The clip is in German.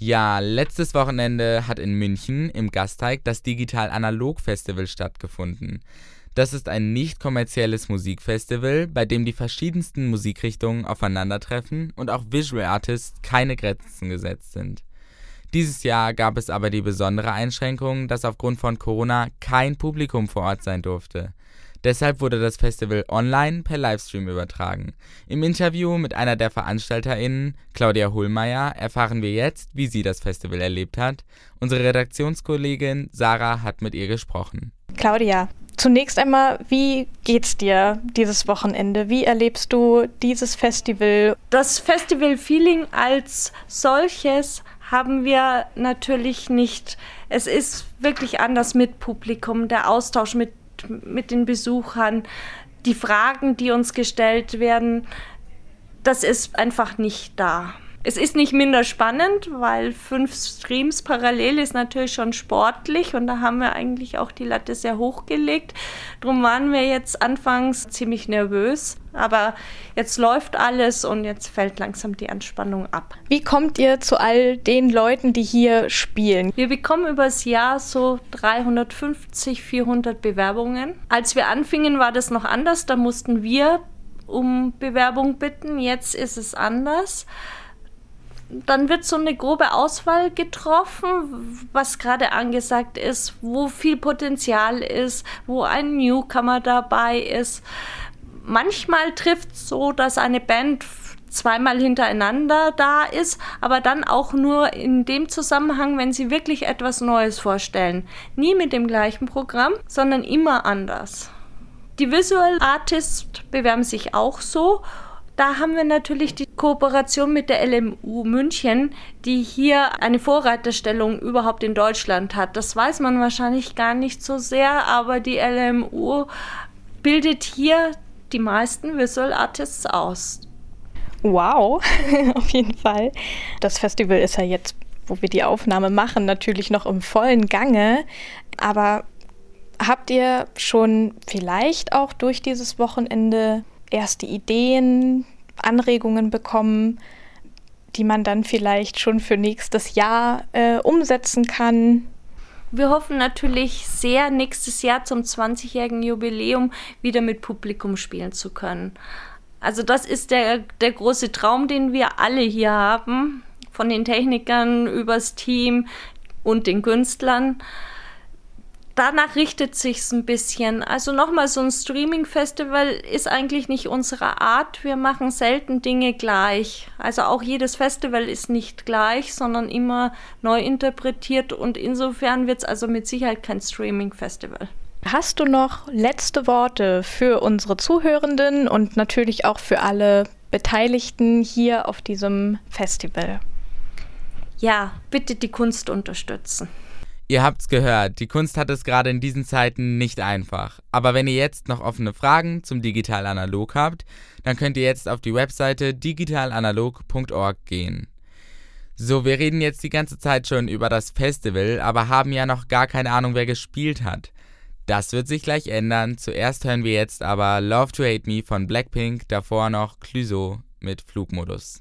Ja, letztes Wochenende hat in München im Gasteig das Digital Analog Festival stattgefunden. Das ist ein nicht kommerzielles Musikfestival, bei dem die verschiedensten Musikrichtungen aufeinandertreffen und auch Visual Artists keine Grenzen gesetzt sind. Dieses Jahr gab es aber die besondere Einschränkung, dass aufgrund von Corona kein Publikum vor Ort sein durfte. Deshalb wurde das Festival online per Livestream übertragen. Im Interview mit einer der VeranstalterInnen, Claudia Hohlmeier, erfahren wir jetzt, wie sie das Festival erlebt hat. Unsere Redaktionskollegin Sarah hat mit ihr gesprochen. Claudia, zunächst einmal, wie geht's dir dieses Wochenende? Wie erlebst du dieses Festival? Das Festival-Feeling als solches haben wir natürlich nicht. Es ist wirklich anders mit Publikum, der Austausch mit mit den Besuchern, die Fragen, die uns gestellt werden, das ist einfach nicht da. Es ist nicht minder spannend, weil fünf Streams parallel ist natürlich schon sportlich und da haben wir eigentlich auch die Latte sehr hoch gelegt. Darum waren wir jetzt anfangs ziemlich nervös, aber jetzt läuft alles und jetzt fällt langsam die Anspannung ab. Wie kommt ihr zu all den Leuten, die hier spielen? Wir bekommen übers Jahr so 350, 400 Bewerbungen. Als wir anfingen, war das noch anders. Da mussten wir um Bewerbung bitten. Jetzt ist es anders dann wird so eine grobe Auswahl getroffen, was gerade angesagt ist, wo viel Potenzial ist, wo ein Newcomer dabei ist. Manchmal trifft es so, dass eine Band zweimal hintereinander da ist, aber dann auch nur in dem Zusammenhang, wenn sie wirklich etwas Neues vorstellen. Nie mit dem gleichen Programm, sondern immer anders. Die Visual Artists bewerben sich auch so da haben wir natürlich die Kooperation mit der LMU München, die hier eine Vorreiterstellung überhaupt in Deutschland hat. Das weiß man wahrscheinlich gar nicht so sehr, aber die LMU bildet hier die meisten Visual Artists aus. Wow, auf jeden Fall. Das Festival ist ja jetzt, wo wir die Aufnahme machen, natürlich noch im vollen Gange. Aber habt ihr schon vielleicht auch durch dieses Wochenende erste Ideen, Anregungen bekommen, die man dann vielleicht schon für nächstes Jahr äh, umsetzen kann. Wir hoffen natürlich sehr, nächstes Jahr zum 20-jährigen Jubiläum wieder mit Publikum spielen zu können. Also das ist der, der große Traum, den wir alle hier haben, von den Technikern übers Team und den Künstlern danach richtet sich's ein bisschen. Also nochmal, so ein Streaming-Festival ist eigentlich nicht unsere Art. Wir machen selten Dinge gleich. Also auch jedes Festival ist nicht gleich, sondern immer neu interpretiert und insofern wird es also mit Sicherheit kein Streaming-Festival. Hast du noch letzte Worte für unsere Zuhörenden und natürlich auch für alle Beteiligten hier auf diesem Festival? Ja, bitte die Kunst unterstützen. Ihr habt's gehört, die Kunst hat es gerade in diesen Zeiten nicht einfach. Aber wenn ihr jetzt noch offene Fragen zum Digital Analog habt, dann könnt ihr jetzt auf die Webseite digitalanalog.org gehen. So, wir reden jetzt die ganze Zeit schon über das Festival, aber haben ja noch gar keine Ahnung, wer gespielt hat. Das wird sich gleich ändern. Zuerst hören wir jetzt aber Love to Hate Me von Blackpink, davor noch Clouseau mit Flugmodus.